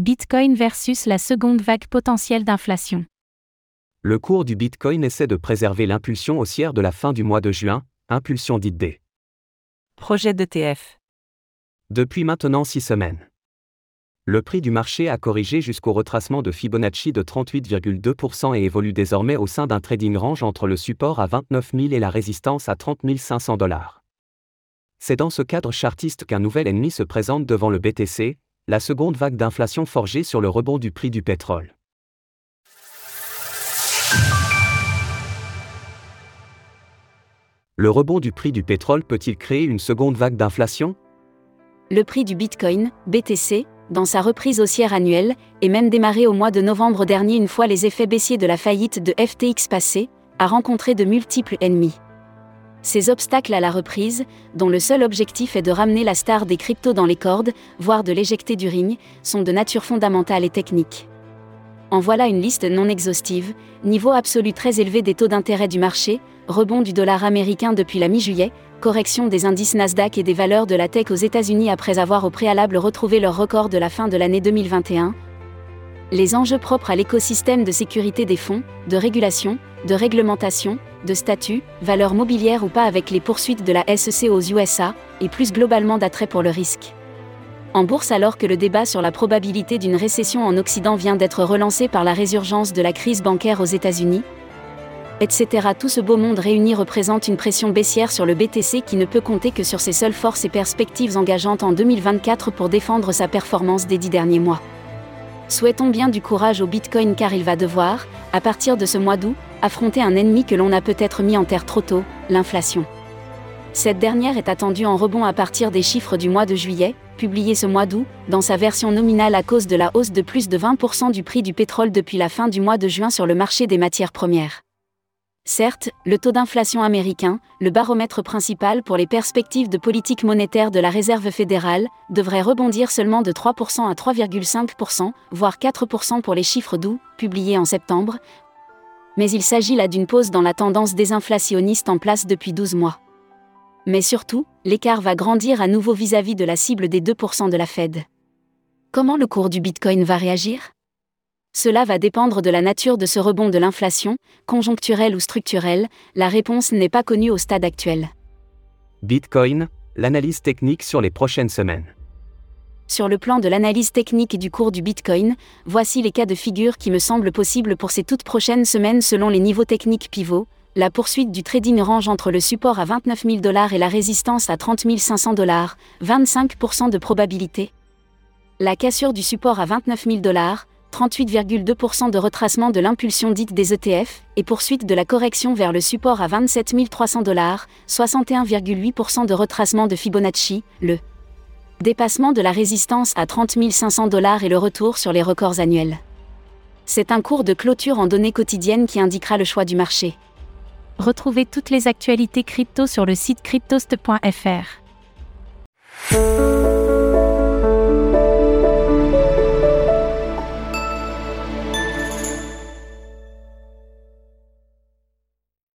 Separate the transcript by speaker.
Speaker 1: Bitcoin versus la seconde vague potentielle d'inflation.
Speaker 2: Le cours du Bitcoin essaie de préserver l'impulsion haussière de la fin du mois de juin, impulsion dite D.
Speaker 3: Projet d'ETF.
Speaker 2: Depuis maintenant six semaines. Le prix du marché a corrigé jusqu'au retracement de Fibonacci de 38,2% et évolue désormais au sein d'un trading range entre le support à 29 000 et la résistance à 30 500 dollars. C'est dans ce cadre chartiste qu'un nouvel ennemi se présente devant le BTC, la seconde vague d'inflation forgée sur le rebond du prix du pétrole. Le rebond du prix du pétrole peut-il créer une seconde vague d'inflation?
Speaker 4: Le prix du Bitcoin, BTC, dans sa reprise haussière annuelle, et même démarré au mois de novembre dernier une fois les effets baissiers de la faillite de FTX passés, a rencontré de multiples ennemis. Ces obstacles à la reprise, dont le seul objectif est de ramener la star des cryptos dans les cordes, voire de l'éjecter du ring, sont de nature fondamentale et technique. En voilà une liste non exhaustive, niveau absolu très élevé des taux d'intérêt du marché, rebond du dollar américain depuis la mi-juillet, correction des indices Nasdaq et des valeurs de la tech aux États-Unis après avoir au préalable retrouvé leur record de la fin de l'année 2021. Les enjeux propres à l'écosystème de sécurité des fonds, de régulation, de réglementation, de statut, valeur mobilière ou pas avec les poursuites de la SEC aux USA, et plus globalement d'attrait pour le risque. En bourse alors que le débat sur la probabilité d'une récession en Occident vient d'être relancé par la résurgence de la crise bancaire aux États-Unis, etc. Tout ce beau monde réuni représente une pression baissière sur le BTC qui ne peut compter que sur ses seules forces et perspectives engageantes en 2024 pour défendre sa performance des dix derniers mois. Souhaitons bien du courage au Bitcoin car il va devoir, à partir de ce mois d'août, affronter un ennemi que l'on a peut-être mis en terre trop tôt, l'inflation. Cette dernière est attendue en rebond à partir des chiffres du mois de juillet, publiés ce mois d'août, dans sa version nominale à cause de la hausse de plus de 20% du prix du pétrole depuis la fin du mois de juin sur le marché des matières premières. Certes, le taux d'inflation américain, le baromètre principal pour les perspectives de politique monétaire de la Réserve fédérale, devrait rebondir seulement de 3% à 3,5%, voire 4% pour les chiffres d'août, publiés en septembre. Mais il s'agit là d'une pause dans la tendance désinflationniste en place depuis 12 mois. Mais surtout, l'écart va grandir à nouveau vis-à-vis de la cible des 2% de la Fed. Comment le cours du Bitcoin va réagir? Cela va dépendre de la nature de ce rebond de l'inflation, conjoncturelle ou structurelle, la réponse n'est pas connue au stade actuel.
Speaker 2: Bitcoin, l'analyse technique sur les prochaines semaines.
Speaker 4: Sur le plan de l'analyse technique et du cours du Bitcoin, voici les cas de figure qui me semblent possibles pour ces toutes prochaines semaines selon les niveaux techniques pivots, la poursuite du trading range entre le support à 29 000 dollars et la résistance à 30 500 dollars, 25% de probabilité. La cassure du support à 29 000 dollars, 38,2% de retracement de l'impulsion dite des ETF, et poursuite de la correction vers le support à 27 300 dollars, 61,8% de retracement de Fibonacci, le dépassement de la résistance à 30 500 dollars et le retour sur les records annuels. C'est un cours de clôture en données quotidiennes qui indiquera le choix du marché.
Speaker 1: Retrouvez toutes les actualités crypto sur le site cryptost.fr.